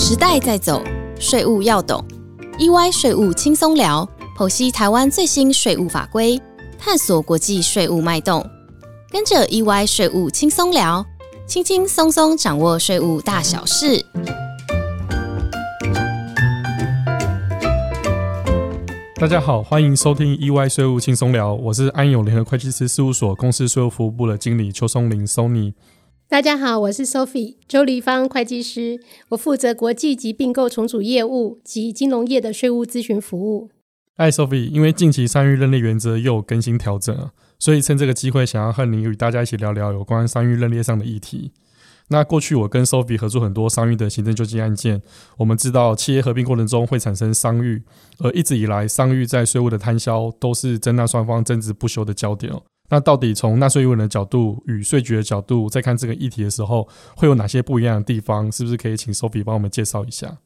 时代在走，税务要懂。EY 税务轻松聊，剖析台湾最新税务法规，探索国际税务脉动。跟着 EY 税务轻松聊，轻轻松松掌握税务大小事。大家好，欢迎收听 EY 税务轻松聊，我是安永联合会计师事务所公司税务服务部的经理邱松林 Sony。大家好，我是 Sophie 周立芳会计师，我负责国际及并购重组业务及金融业的税务咨询服务。嗨，Sophie，因为近期商誉认列原则又有更新调整了，所以趁这个机会，想要和您与大家一起聊聊有关商誉认列上的议题。那过去我跟 Sophie 合作很多商誉的行政救济案件，我们知道企业合并过程中会产生商誉，而一直以来商誉在税务的摊销都是争纳双方争执不休的焦点哦。那到底从纳税义务人的角度与税局的角度，再看这个议题的时候，会有哪些不一样的地方？是不是可以请 Sophie 帮我们介绍一下？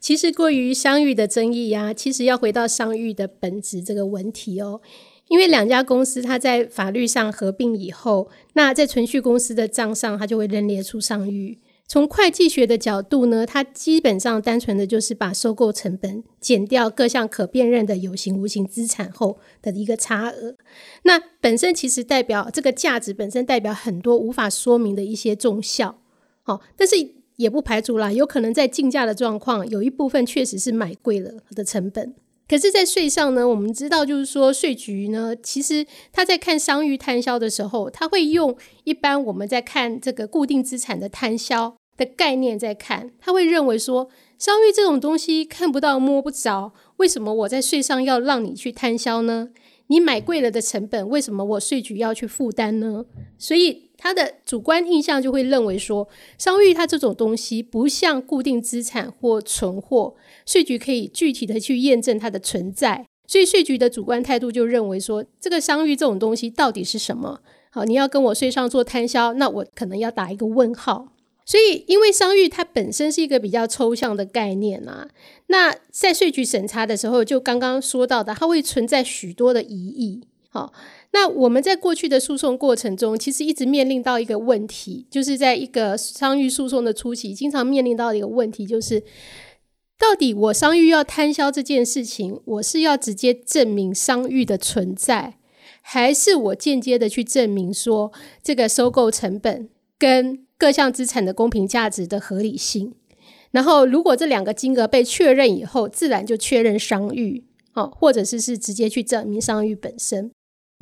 其实过于商誉的争议啊，其实要回到商誉的本质这个问题哦。因为两家公司它在法律上合并以后，那在存续公司的账上，它就会认列出商誉。从会计学的角度呢，它基本上单纯的就是把收购成本减掉各项可辨认的有形无形资产后的一个差额。那本身其实代表这个价值本身代表很多无法说明的一些重效。好，但是也不排除啦，有可能在竞价的状况，有一部分确实是买贵了的成本。可是，在税上呢，我们知道，就是说，税局呢，其实他在看商誉摊销的时候，他会用一般我们在看这个固定资产的摊销的概念在看，他会认为说，商誉这种东西看不到摸不着，为什么我在税上要让你去摊销呢？你买贵了的成本，为什么我税局要去负担呢？所以。他的主观印象就会认为说，商誉它这种东西不像固定资产或存货，税局可以具体的去验证它的存在，所以税局的主观态度就认为说，这个商誉这种东西到底是什么？好，你要跟我税上做摊销，那我可能要打一个问号。所以，因为商誉它本身是一个比较抽象的概念啊，那在税局审查的时候，就刚刚说到的，它会存在许多的疑义。好。那我们在过去的诉讼过程中，其实一直面临到一个问题，就是在一个商誉诉讼的初期，经常面临到一个问题，就是到底我商誉要摊销这件事情，我是要直接证明商誉的存在，还是我间接的去证明说这个收购成本跟各项资产的公平价值的合理性？然后，如果这两个金额被确认以后，自然就确认商誉，哦，或者是是直接去证明商誉本身。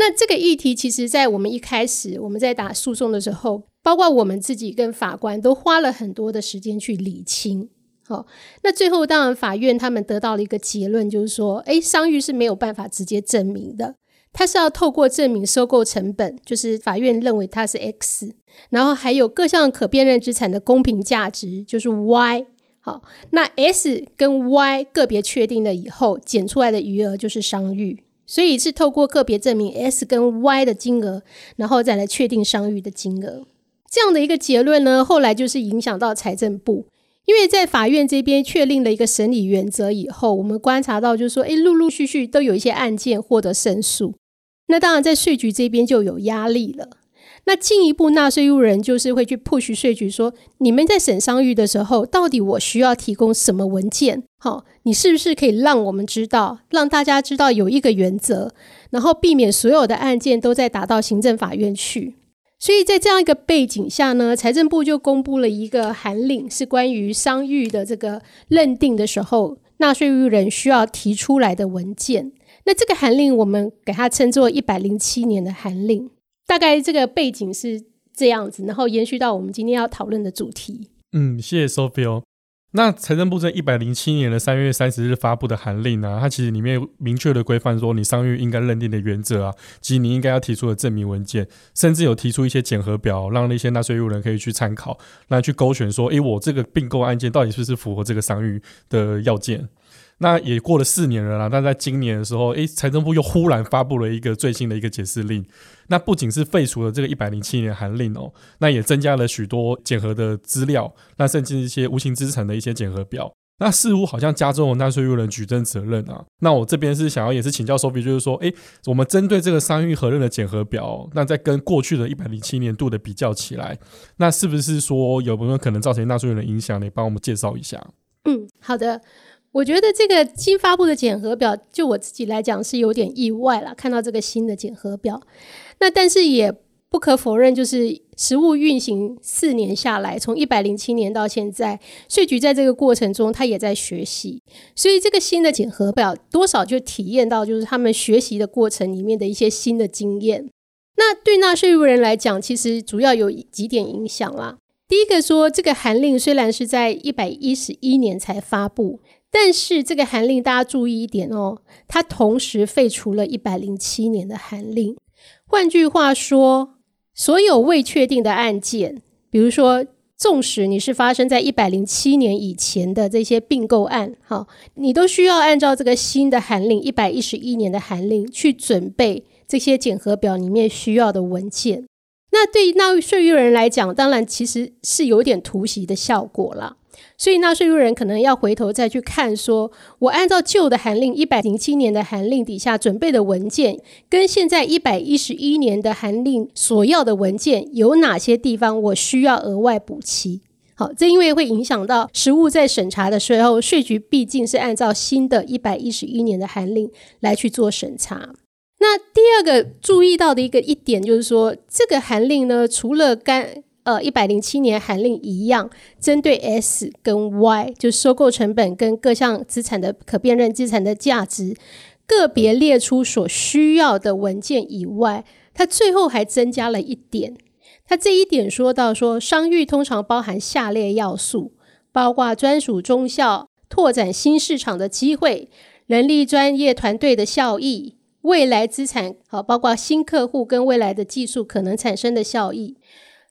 那这个议题，其实，在我们一开始我们在打诉讼的时候，包括我们自己跟法官都花了很多的时间去理清。好，那最后当然法院他们得到了一个结论，就是说，哎，商誉是没有办法直接证明的，它是要透过证明收购成本，就是法院认为它是 X，然后还有各项可辨认资产的公平价值，就是 Y。好，那 S 跟 Y 个别确定了以后，减出来的余额就是商誉。所以是透过个别证明 S 跟 Y 的金额，然后再来确定商誉的金额，这样的一个结论呢，后来就是影响到财政部，因为在法院这边确定了一个审理原则以后，我们观察到就是说，诶，陆陆续续都有一些案件获得胜诉，那当然在税局这边就有压力了。那进一步，纳税义务人就是会去 push 税局说：你们在审商誉的时候，到底我需要提供什么文件？好，你是不是可以让我们知道，让大家知道有一个原则，然后避免所有的案件都在打到行政法院去。所以在这样一个背景下呢，财政部就公布了一个函令，是关于商誉的这个认定的时候，纳税义务人需要提出来的文件。那这个函令，我们给它称作一百零七年的函令。大概这个背景是这样子，然后延续到我们今天要讨论的主题。嗯，谢谢 Sophia。那财政部在一百零七年的三月三十日发布的函令呢，它其实里面明确的规范说，你商誉应该认定的原则啊，及你应该要提出的证明文件，甚至有提出一些检核表，让那些纳税义务人可以去参考，来去勾选说，诶，我这个并购案件到底是不是符合这个商誉的要件。那也过了四年了啦，但在今年的时候，诶，财政部又忽然发布了一个最新的一个解释令。那不仅是废除了这个一百零七年函令哦，那也增加了许多检核的资料，那甚至一些无形资产的一些检核表。那似乎好像加重了纳税义务人举证责任啊。那我这边是想要也是请教 Sophie，就是说，诶，我们针对这个商誉核认的检核表，那在跟过去的一百零七年度的比较起来，那是不是说有没有可能造成纳税人的影响？你帮我们介绍一下。嗯好的，我觉得这个新发布的检核表，就我自己来讲是有点意外了。看到这个新的检核表，那但是也不可否认，就是实物运行四年下来，从一百零七年到现在，税局在这个过程中，他也在学习，所以这个新的检核表多少就体验到，就是他们学习的过程里面的一些新的经验。那对纳税务人来讲，其实主要有几点影响啦。第一个说，这个函令虽然是在一百一十一年才发布，但是这个函令大家注意一点哦，它同时废除了一百零七年的函令。换句话说，所有未确定的案件，比如说，纵使你是发生在一百零七年以前的这些并购案，哈，你都需要按照这个新的函令一百一十一年的函令去准备这些检核表里面需要的文件。那对于纳税人来讲，当然其实是有点突袭的效果了。所以纳税人可能要回头再去看，说我按照旧的函令一百零七年的函令底下准备的文件，跟现在一百一十一年的函令所要的文件有哪些地方我需要额外补齐？好，这因为会影响到实物在审查的时候，税局毕竟是按照新的一百一十一年的函令来去做审查。那第二个注意到的一个一点就是说，这个函令呢，除了跟呃一百零七年函令一样，针对 S 跟 Y 就收购成本跟各项资产的可辨认资产的价值，个别列出所需要的文件以外，它最后还增加了一点。它这一点说到说，商誉通常包含下列要素，包括专属中校、拓展新市场的机会、人力专业团队的效益。未来资产好，包括新客户跟未来的技术可能产生的效益。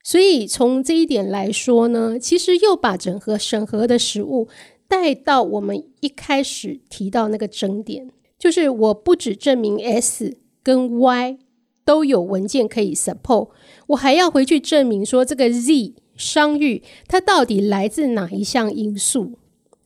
所以从这一点来说呢，其实又把整合审核的实物带到我们一开始提到那个争点，就是我不只证明 S 跟 Y 都有文件可以 support，我还要回去证明说这个 Z 商誉它到底来自哪一项因素。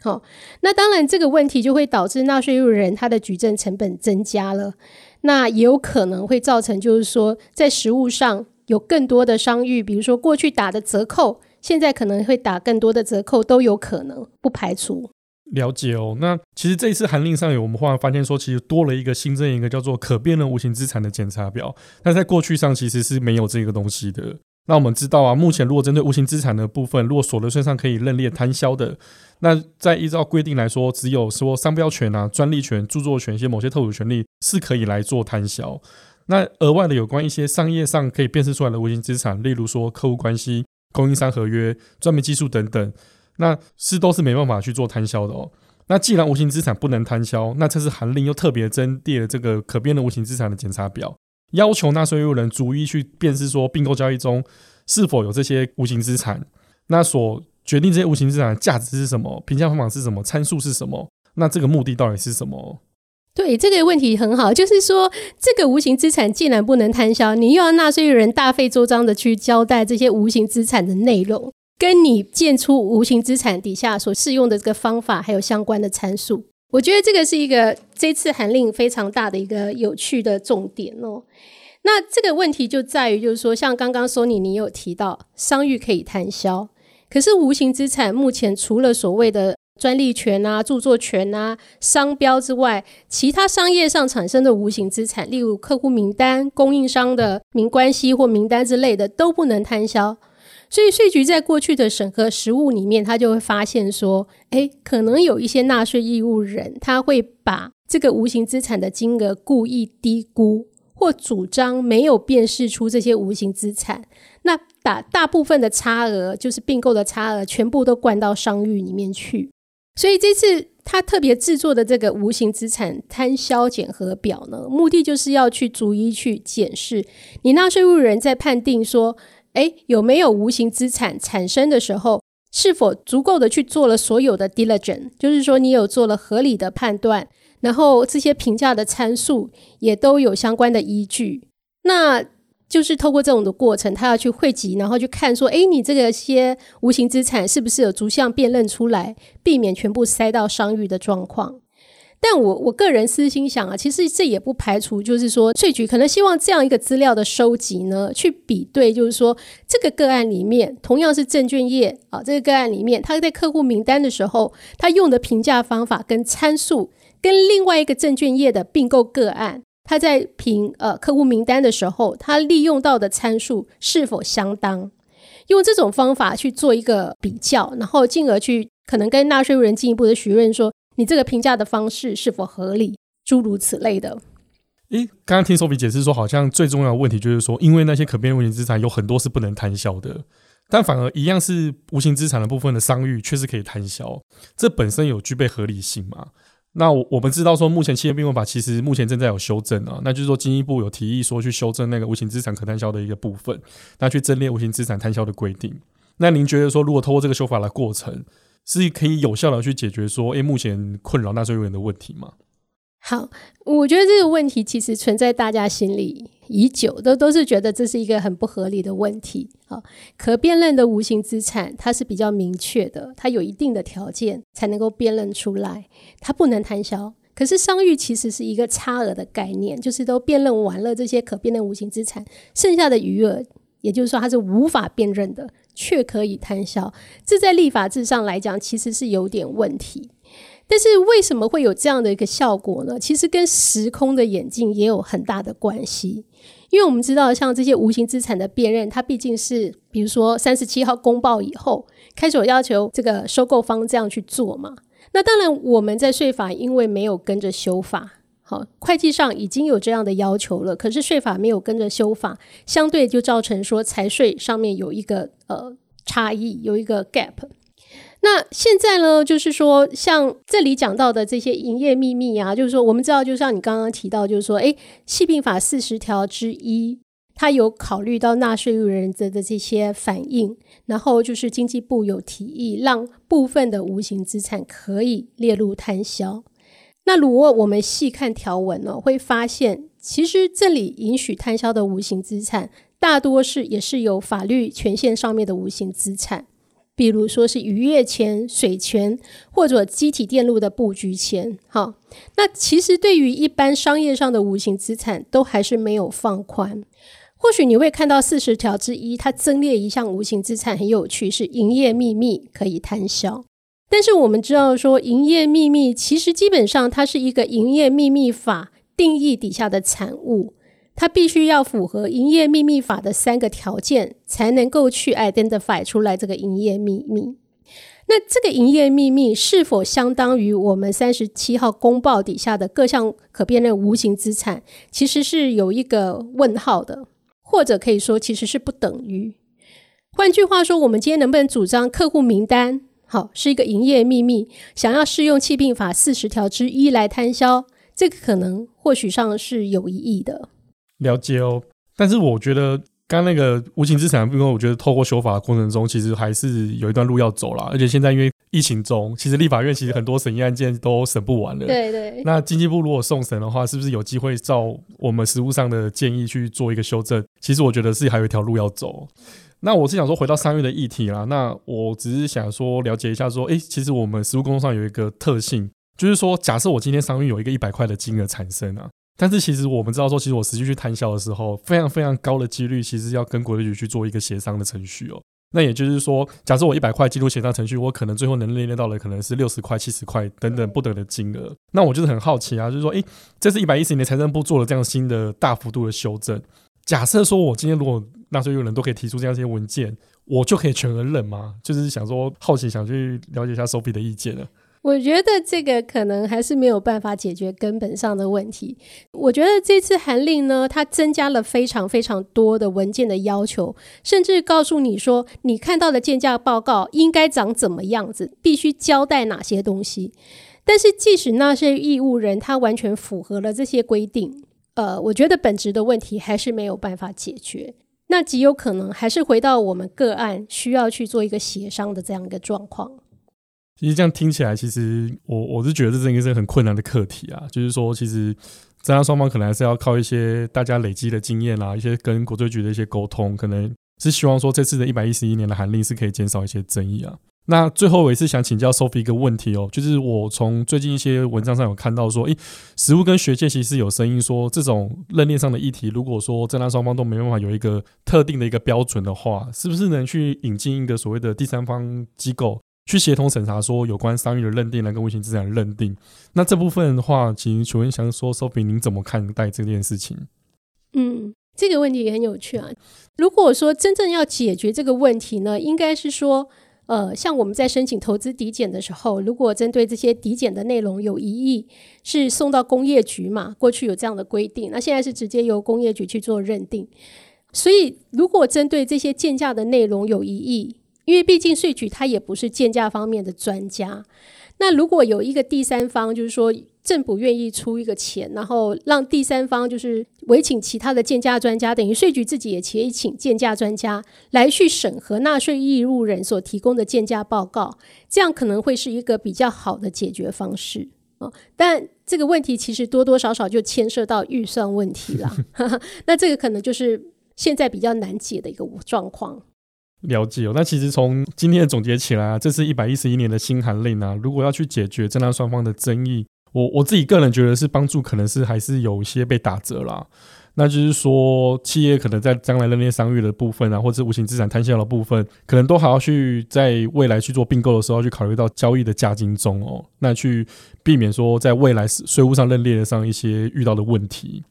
好，那当然这个问题就会导致纳税人他的举证成本增加了，那也有可能会造成就是说在实物上有更多的商誉，比如说过去打的折扣，现在可能会打更多的折扣都有可能，不排除。了解哦，那其实这一次函令上有我们忽然发现说，其实多了一个新增一个叫做可辨认无形资产的检查表，那在过去上其实是没有这个东西的。那我们知道啊，目前如果针对无形资产的部分，如果所得税上可以认列摊销的，那在依照规定来说，只有说商标权啊、专利权、著作权一些某些特殊权利是可以来做摊销。那额外的有关一些商业上可以辨识出来的无形资产，例如说客户关系、供应商合约、专门技术等等，那是都是没办法去做摊销的哦。那既然无形资产不能摊销，那这是函令又特别增列了这个可辨的无形资产的检查表。要求纳税义务人逐一去辨识说并购交易中是否有这些无形资产，那所决定这些无形资产的价值是什么，评价方法是什么，参数是什么？那这个目的到底是什么？对这个问题很好，就是说这个无形资产既然不能摊销，你又要纳税人大费周章的去交代这些无形资产的内容，跟你建出无形资产底下所适用的这个方法，还有相关的参数。我觉得这个是一个这次函令非常大的一个有趣的重点哦。那这个问题就在于，就是说，像刚刚说你你有提到商誉可以摊销，可是无形资产目前除了所谓的专利权啊、著作权啊、商标之外，其他商业上产生的无形资产，例如客户名单、供应商的名关系或名单之类的，都不能摊销。所以税局在过去的审核实务里面，他就会发现说，哎，可能有一些纳税义务人，他会把这个无形资产的金额故意低估，或主张没有辨识出这些无形资产，那把大部分的差额，就是并购的差额，全部都灌到商誉里面去。所以这次他特别制作的这个无形资产摊销检核表呢，目的就是要去逐一去检视你纳税务人在判定说。哎，有没有无形资产产生的时候，是否足够的去做了所有的 diligence？就是说，你有做了合理的判断，然后这些评价的参数也都有相关的依据。那就是透过这种的过程，他要去汇集，然后去看说，哎，你这个些无形资产是不是有逐项辨认出来，避免全部塞到商誉的状况。但我我个人私心想啊，其实这也不排除，就是说税局可能希望这样一个资料的收集呢，去比对，就是说这个个案里面同样是证券业啊，这个个案里面他在客户名单的时候，他用的评价方法跟参数，跟另外一个证券业的并购个案，他在评呃客户名单的时候，他利用到的参数是否相当，用这种方法去做一个比较，然后进而去可能跟纳税人进一步的询问说。你这个评价的方式是否合理？诸如此类的。诶，刚刚听 Sopi 解释说，好像最重要的问题就是说，因为那些可变无形资产有很多是不能摊销的，但反而一样是无形资产的部分的商誉却是可以摊销，这本身有具备合理性吗？那我我们知道说，目前企业并购法其实目前正在有修正啊，那就是说，经济部有提议说去修正那个无形资产可摊销的一个部分，那去增列无形资产摊销的规定。那您觉得说，如果通过这个修法的过程？是可以有效的去解决说，哎，目前困扰纳税人的问题吗？好，我觉得这个问题其实存在大家心里已久，都都是觉得这是一个很不合理的问题。好，可辨认的无形资产，它是比较明确的，它有一定的条件才能够辨认出来，它不能摊销。可是商誉其实是一个差额的概念，就是都辨认完了这些可辨认无形资产，剩下的余额，也就是说它是无法辨认的。却可以摊销，这在立法制上来讲其实是有点问题。但是为什么会有这样的一个效果呢？其实跟时空的演进也有很大的关系。因为我们知道，像这些无形资产的辨认，它毕竟是比如说三十七号公报以后开始要求这个收购方这样去做嘛。那当然，我们在税法因为没有跟着修法。好，会计上已经有这样的要求了，可是税法没有跟着修法，相对就造成说财税上面有一个呃差异，有一个 gap。那现在呢，就是说像这里讲到的这些营业秘密啊，就是说我们知道，就像你刚刚提到，就是说，诶，细并法四十条之一，它有考虑到纳税人的的这些反应，然后就是经济部有提议，让部分的无形资产可以列入摊销。那如果我们细看条文呢，会发现其实这里允许摊销的无形资产，大多是也是有法律权限上面的无形资产，比如说是渔业权、水权或者机体电路的布局权。哈，那其实对于一般商业上的无形资产，都还是没有放宽。或许你会看到四十条之一，它增列一项无形资产很有趣，是营业秘密可以摊销。但是我们知道，说营业秘密其实基本上它是一个营业秘密法定义底下的产物，它必须要符合营业秘密法的三个条件，才能够去 identify 出来这个营业秘密。那这个营业秘密是否相当于我们三十七号公报底下的各项可辨认无形资产，其实是有一个问号的，或者可以说其实是不等于。换句话说，我们今天能不能主张客户名单？好，是一个营业秘密，想要适用弃病法四十条之一来摊销，这个可能或许上是有疑义的。了解哦，但是我觉得刚那个无形资产，因为我觉得透过修法的过程中，其实还是有一段路要走啦。而且现在因为疫情中，其实立法院其实很多审议案件都审不完了。对对。那经济部如果送审的话，是不是有机会照我们实务上的建议去做一个修正？其实我觉得是还有一条路要走。那我是想说，回到三月的议题啦。那我只是想说，了解一下，说，哎，其实我们实务工作上有一个特性，就是说，假设我今天商誉有一个一百块的金额产生啊，但是其实我们知道说，其实我实际去摊销的时候，非常非常高的几率，其实要跟国税局去做一个协商的程序哦。那也就是说，假设我一百块进入协商程序，我可能最后能列列到的可能是六十块、七十块等等不等的金额。那我就是很好奇啊，就是说，哎，这是一百一十年财政部做了这样新的大幅度的修正。假设说，我今天如果纳税人都可以提出这样一些文件，我就可以全额认吗？就是想说，好奇想去了解一下 Sophie 的意见了。我觉得这个可能还是没有办法解决根本上的问题。我觉得这次函令呢，它增加了非常非常多的文件的要求，甚至告诉你说，你看到的建价报告应该长怎么样子，必须交代哪些东西。但是，即使那些义务人他完全符合了这些规定。呃，我觉得本质的问题还是没有办法解决，那极有可能还是回到我们个案需要去做一个协商的这样一个状况。其实这样听起来，其实我我是觉得这是个是很困难的课题啊。就是说，其实这样双方可能还是要靠一些大家累积的经验啊，一些跟国税局的一些沟通，可能是希望说这次的一百一十一年的函令是可以减少一些争议啊。那最后我也是想请教 Sophie 一个问题哦，就是我从最近一些文章上有看到说，诶，实务跟学界其实有声音说，这种认定上的议题，如果说正当双方都没办法有一个特定的一个标准的话，是不是能去引进一个所谓的第三方机构去协同审查，说有关商誉的认定、跟无形资产的认定？那这部分的话，请请问想说，Sophie 您怎么看待这件事情？嗯，这个问题也很有趣啊。如果说真正要解决这个问题呢，应该是说。呃，像我们在申请投资抵减的时候，如果针对这些抵减的内容有疑义，是送到工业局嘛？过去有这样的规定，那现在是直接由工业局去做认定。所以，如果针对这些建价的内容有疑义，因为毕竟税局它也不是建价方面的专家，那如果有一个第三方，就是说。政府愿意出一个钱，然后让第三方就是委请其他的鉴价专家，等于税局自己也可以请鉴价专家来去审核纳税义务人所提供的鉴价报告，这样可能会是一个比较好的解决方式啊。但这个问题其实多多少少就牵涉到预算问题了 那这个可能就是现在比较难解的一个状况。了解哦，那其实从今天的总结起来啊，这是一百一十一年的新函令啊，如果要去解决正当双方的争议。我我自己个人觉得是帮助，可能是还是有一些被打折啦。那就是说，企业可能在将来认列商誉的部分啊，或者无形资产摊销的部分，可能都还要去在未来去做并购的时候，去考虑到交易的价金中哦，那去避免说在未来税务上认列上一些遇到的问题。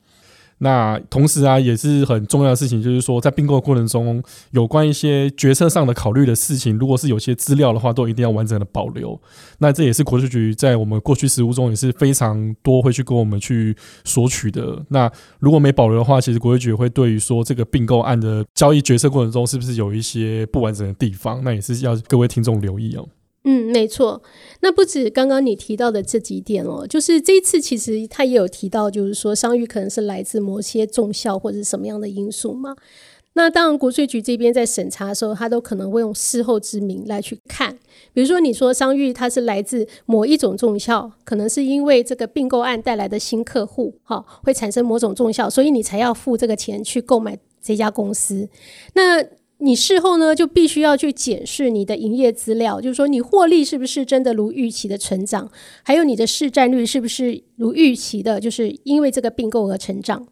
那同时啊，也是很重要的事情，就是说，在并购过程中，有关一些决策上的考虑的事情，如果是有些资料的话，都一定要完整的保留。那这也是国税局在我们过去实务中也是非常多会去跟我们去索取的。那如果没保留的话，其实国税局会对于说这个并购案的交易决策过程中，是不是有一些不完整的地方，那也是要各位听众留意哦。嗯，没错。那不止刚刚你提到的这几点哦，就是这一次其实他也有提到，就是说商誉可能是来自某些重效或者什么样的因素嘛。那当然，国税局这边在审查的时候，他都可能会用事后之名来去看。比如说，你说商誉它是来自某一种重效，可能是因为这个并购案带来的新客户，哈，会产生某种重效，所以你才要付这个钱去购买这家公司。那你事后呢，就必须要去检视你的营业资料，就是说你获利是不是真的如预期的成长，还有你的市占率是不是如预期的，就是因为这个并购而成长。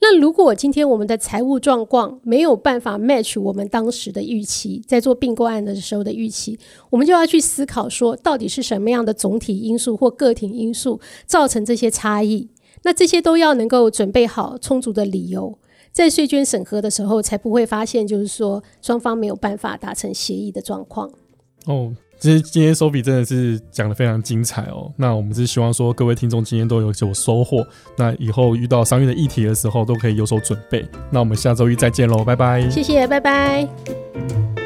那如果今天我们的财务状况没有办法 match 我们当时的预期，在做并购案的时候的预期，我们就要去思考说，到底是什么样的总体因素或个体因素造成这些差异？那这些都要能够准备好充足的理由。在税捐审核的时候，才不会发现就是说双方没有办法达成协议的状况。哦，其实今天 Sophie 真的是讲的非常精彩哦。那我们是希望说各位听众今天都有所收获，那以后遇到商业的议题的时候都可以有所准备。那我们下周一再见喽，拜拜。谢谢，拜拜。